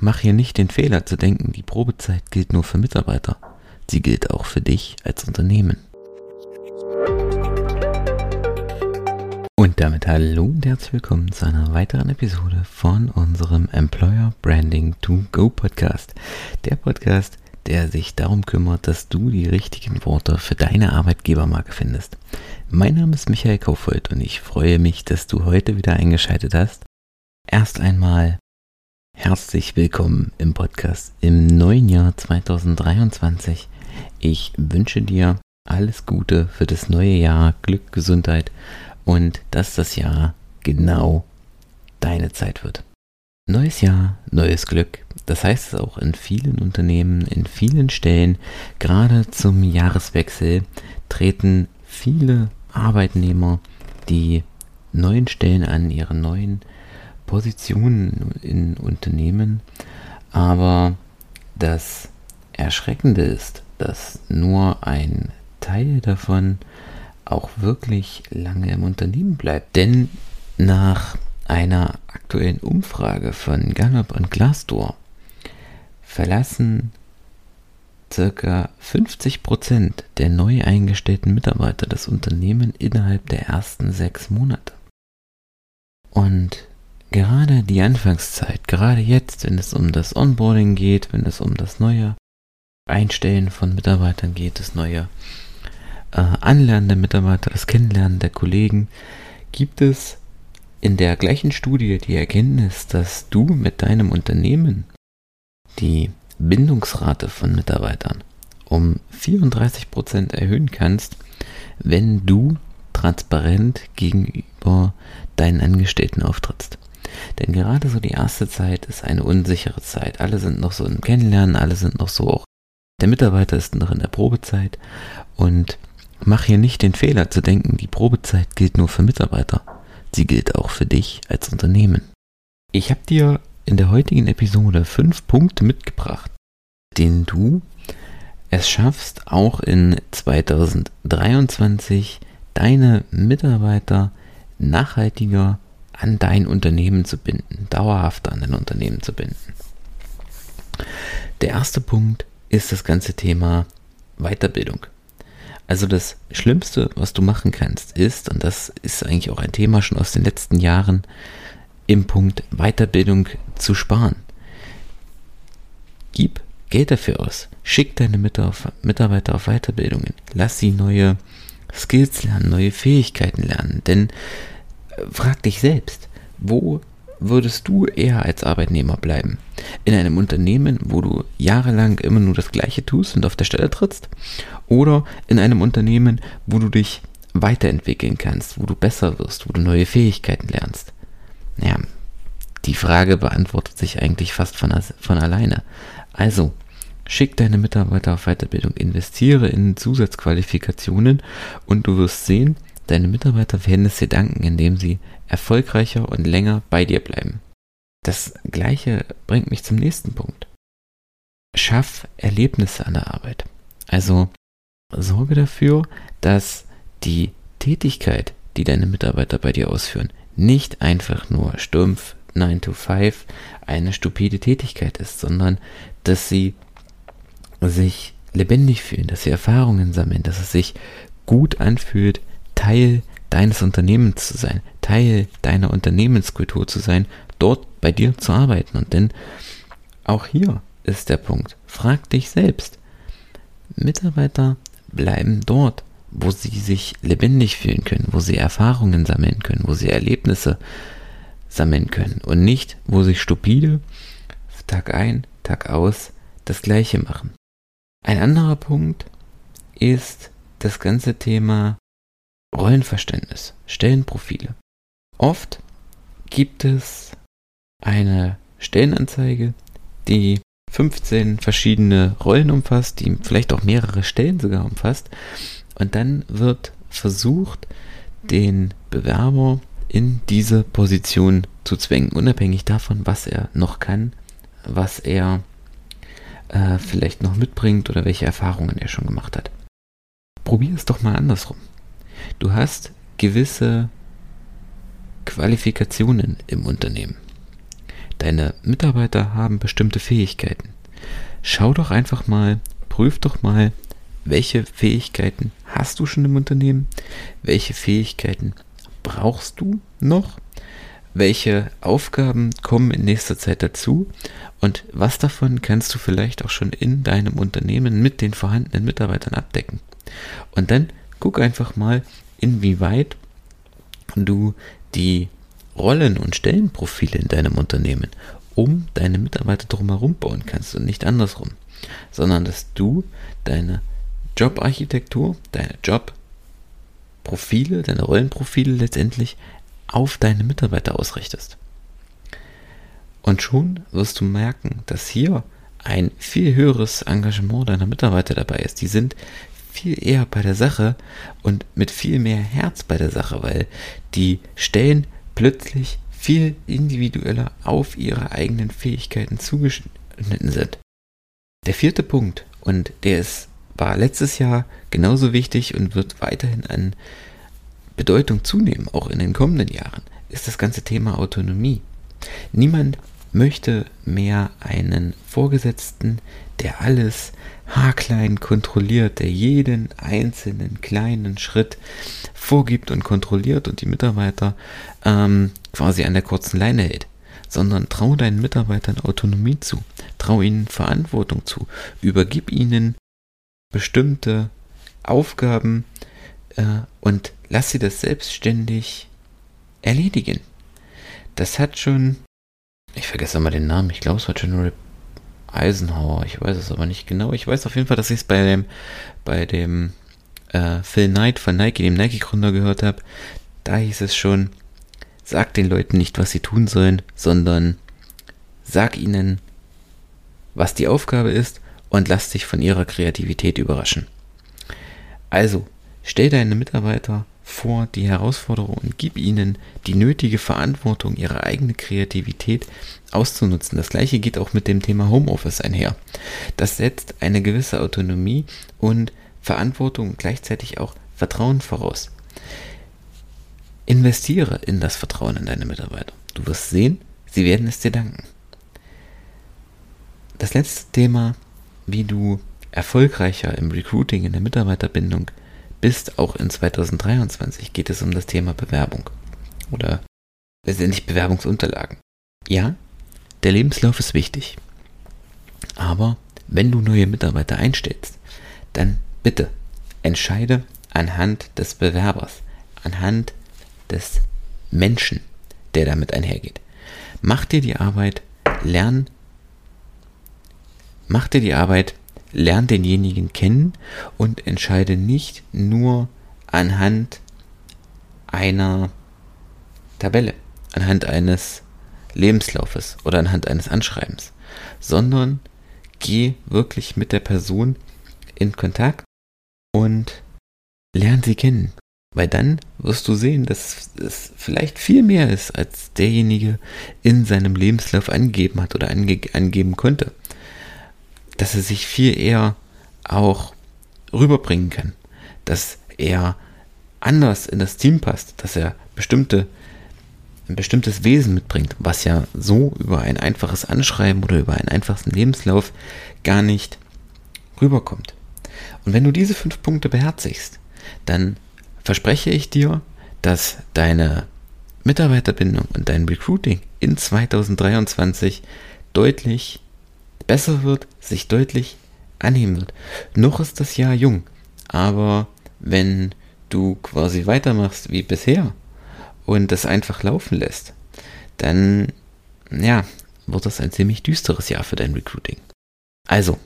Mach hier nicht den Fehler zu denken, die Probezeit gilt nur für Mitarbeiter. Sie gilt auch für dich als Unternehmen. Und damit hallo und herzlich willkommen zu einer weiteren Episode von unserem Employer Branding to Go Podcast. Der Podcast, der sich darum kümmert, dass du die richtigen Worte für deine Arbeitgebermarke findest. Mein Name ist Michael Kaufold und ich freue mich, dass du heute wieder eingeschaltet hast. Erst einmal Herzlich willkommen im Podcast im neuen Jahr 2023. Ich wünsche dir alles Gute für das neue Jahr, Glück, Gesundheit und dass das Jahr genau deine Zeit wird. Neues Jahr, neues Glück. Das heißt es auch in vielen Unternehmen, in vielen Stellen. Gerade zum Jahreswechsel treten viele Arbeitnehmer die neuen Stellen an, ihre neuen Positionen in Unternehmen, aber das Erschreckende ist, dass nur ein Teil davon auch wirklich lange im Unternehmen bleibt. Denn nach einer aktuellen Umfrage von Gallup und Glassdoor verlassen circa 50% der neu eingestellten Mitarbeiter das Unternehmen innerhalb der ersten sechs Monate. Und gerade die Anfangszeit, gerade jetzt, wenn es um das Onboarding geht, wenn es um das neue Einstellen von Mitarbeitern geht, das neue äh, Anlernen der Mitarbeiter, das Kennenlernen der Kollegen, gibt es in der gleichen Studie die Erkenntnis, dass du mit deinem Unternehmen die Bindungsrate von Mitarbeitern um 34% erhöhen kannst, wenn du transparent gegenüber deinen Angestellten auftrittst. Gerade so die erste Zeit ist eine unsichere Zeit. Alle sind noch so im Kennenlernen, alle sind noch so auch. Der Mitarbeiter ist noch in der Probezeit und mach hier nicht den Fehler zu denken, die Probezeit gilt nur für Mitarbeiter. Sie gilt auch für dich als Unternehmen. Ich habe dir in der heutigen Episode fünf Punkte mitgebracht, denen du es schaffst, auch in 2023 deine Mitarbeiter nachhaltiger an dein Unternehmen zu binden, dauerhaft an dein Unternehmen zu binden. Der erste Punkt ist das ganze Thema Weiterbildung. Also das Schlimmste, was du machen kannst, ist, und das ist eigentlich auch ein Thema schon aus den letzten Jahren, im Punkt Weiterbildung zu sparen. Gib Geld dafür aus. Schick deine Mitarbeiter auf Weiterbildungen. Lass sie neue Skills lernen, neue Fähigkeiten lernen. Denn frag dich selbst, wo würdest du eher als Arbeitnehmer bleiben? In einem Unternehmen, wo du jahrelang immer nur das Gleiche tust und auf der Stelle trittst? Oder in einem Unternehmen, wo du dich weiterentwickeln kannst, wo du besser wirst, wo du neue Fähigkeiten lernst? Ja, die Frage beantwortet sich eigentlich fast von, von alleine. Also, schick deine Mitarbeiter auf Weiterbildung, investiere in Zusatzqualifikationen und du wirst sehen, Deine Mitarbeiter werden es dir danken, indem sie erfolgreicher und länger bei dir bleiben. Das gleiche bringt mich zum nächsten Punkt. Schaff Erlebnisse an der Arbeit. Also sorge dafür, dass die Tätigkeit, die deine Mitarbeiter bei dir ausführen, nicht einfach nur stumpf 9 to 5 eine stupide Tätigkeit ist, sondern dass sie sich lebendig fühlen, dass sie Erfahrungen sammeln, dass es sich gut anfühlt, Teil deines Unternehmens zu sein, Teil deiner Unternehmenskultur zu sein, dort bei dir zu arbeiten. Und denn auch hier ist der Punkt. Frag dich selbst. Mitarbeiter bleiben dort, wo sie sich lebendig fühlen können, wo sie Erfahrungen sammeln können, wo sie Erlebnisse sammeln können und nicht, wo sie stupide Tag ein, Tag aus das Gleiche machen. Ein anderer Punkt ist das ganze Thema Rollenverständnis, Stellenprofile. Oft gibt es eine Stellenanzeige, die 15 verschiedene Rollen umfasst, die vielleicht auch mehrere Stellen sogar umfasst. Und dann wird versucht, den Bewerber in diese Position zu zwängen, unabhängig davon, was er noch kann, was er äh, vielleicht noch mitbringt oder welche Erfahrungen er schon gemacht hat. Probier es doch mal andersrum. Du hast gewisse Qualifikationen im Unternehmen. deine Mitarbeiter haben bestimmte Fähigkeiten. Schau doch einfach mal, prüf doch mal, welche Fähigkeiten hast du schon im Unternehmen, welche Fähigkeiten brauchst du noch, welche Aufgaben kommen in nächster Zeit dazu und was davon kannst du vielleicht auch schon in deinem Unternehmen mit den vorhandenen Mitarbeitern abdecken. Und dann guck einfach mal, inwieweit du die Rollen- und Stellenprofile in deinem Unternehmen um deine Mitarbeiter drumherum bauen kannst und nicht andersrum, sondern dass du deine Jobarchitektur, deine Jobprofile, deine Rollenprofile letztendlich auf deine Mitarbeiter ausrichtest. Und schon wirst du merken, dass hier ein viel höheres Engagement deiner Mitarbeiter dabei ist. Die sind viel eher bei der Sache und mit viel mehr Herz bei der Sache, weil die stellen plötzlich viel individueller auf ihre eigenen Fähigkeiten zugeschnitten sind. Der vierte Punkt, und der ist, war letztes Jahr genauso wichtig und wird weiterhin an Bedeutung zunehmen, auch in den kommenden Jahren, ist das ganze Thema Autonomie. Niemand möchte mehr einen Vorgesetzten, der alles haarklein kontrolliert, der jeden einzelnen kleinen Schritt vorgibt und kontrolliert und die Mitarbeiter ähm, quasi an der kurzen Leine hält, sondern trau deinen Mitarbeitern Autonomie zu, trau ihnen Verantwortung zu, übergib ihnen bestimmte Aufgaben äh, und lass sie das selbstständig erledigen. Das hat schon, ich vergesse mal den Namen, ich glaube es war General Eisenhower, ich weiß es aber nicht genau. Ich weiß auf jeden Fall, dass ich es bei dem, bei dem äh, Phil Knight von Nike, dem Nike-Gründer, gehört habe. Da hieß es schon, sag den Leuten nicht, was sie tun sollen, sondern sag ihnen, was die Aufgabe ist und lass dich von ihrer Kreativität überraschen. Also, stell deine Mitarbeiter vor die Herausforderung und gib ihnen die nötige Verantwortung, ihre eigene Kreativität auszunutzen. Das gleiche geht auch mit dem Thema Homeoffice einher. Das setzt eine gewisse Autonomie und Verantwortung und gleichzeitig auch Vertrauen voraus. Investiere in das Vertrauen in deine Mitarbeiter. Du wirst sehen, sie werden es dir danken. Das letzte Thema, wie du erfolgreicher im Recruiting, in der Mitarbeiterbindung bist, auch in 2023, geht es um das Thema Bewerbung. Oder letztendlich Bewerbungsunterlagen. Ja, der Lebenslauf ist wichtig. Aber wenn du neue Mitarbeiter einstellst, dann bitte entscheide anhand des Bewerbers, anhand des Menschen, der damit einhergeht. Mach dir die Arbeit, lern, mach dir die Arbeit, lern denjenigen kennen und entscheide nicht nur anhand einer Tabelle, anhand eines Lebenslaufes oder anhand eines Anschreibens, sondern geh wirklich mit der Person in Kontakt und lern sie kennen. Weil dann wirst du sehen, dass es vielleicht viel mehr ist, als derjenige in seinem Lebenslauf angegeben hat oder ange angeben konnte. Dass er sich viel eher auch rüberbringen kann. Dass er anders in das Team passt, dass er bestimmte ein bestimmtes Wesen mitbringt, was ja so über ein einfaches Anschreiben oder über einen einfachen Lebenslauf gar nicht rüberkommt. Und wenn du diese fünf Punkte beherzigst, dann verspreche ich dir, dass deine Mitarbeiterbindung und dein Recruiting in 2023 deutlich besser wird, sich deutlich annehmen wird. Noch ist das Jahr jung, aber wenn du quasi weitermachst wie bisher und das einfach laufen lässt, dann, ja, wird das ein ziemlich düsteres Jahr für dein Recruiting. Also,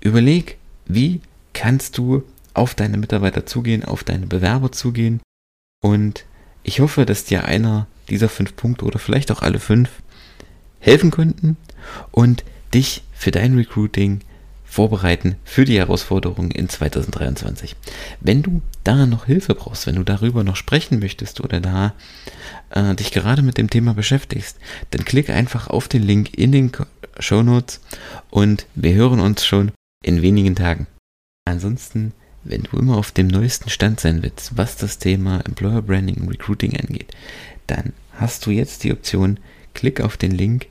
überleg, wie kannst du auf deine Mitarbeiter zugehen, auf deine Bewerber zugehen und ich hoffe, dass dir einer dieser fünf Punkte oder vielleicht auch alle fünf helfen könnten und dich für dein Recruiting vorbereiten für die Herausforderungen in 2023. Wenn du da noch Hilfe brauchst, wenn du darüber noch sprechen möchtest oder da äh, dich gerade mit dem Thema beschäftigst, dann klick einfach auf den Link in den Show Notes und wir hören uns schon in wenigen Tagen. Ansonsten, wenn du immer auf dem neuesten Stand sein willst, was das Thema Employer Branding und Recruiting angeht, dann hast du jetzt die Option, klick auf den Link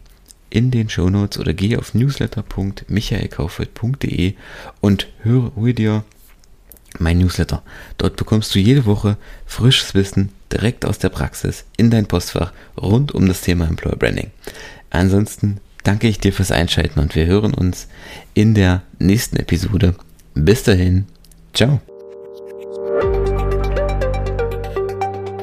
in den Shownotes oder geh auf newsletter.michaelkaufeld.de und höre, hol dir mein Newsletter. Dort bekommst du jede Woche frisches Wissen direkt aus der Praxis in dein Postfach rund um das Thema Employer Branding. Ansonsten danke ich dir fürs Einschalten und wir hören uns in der nächsten Episode. Bis dahin, ciao.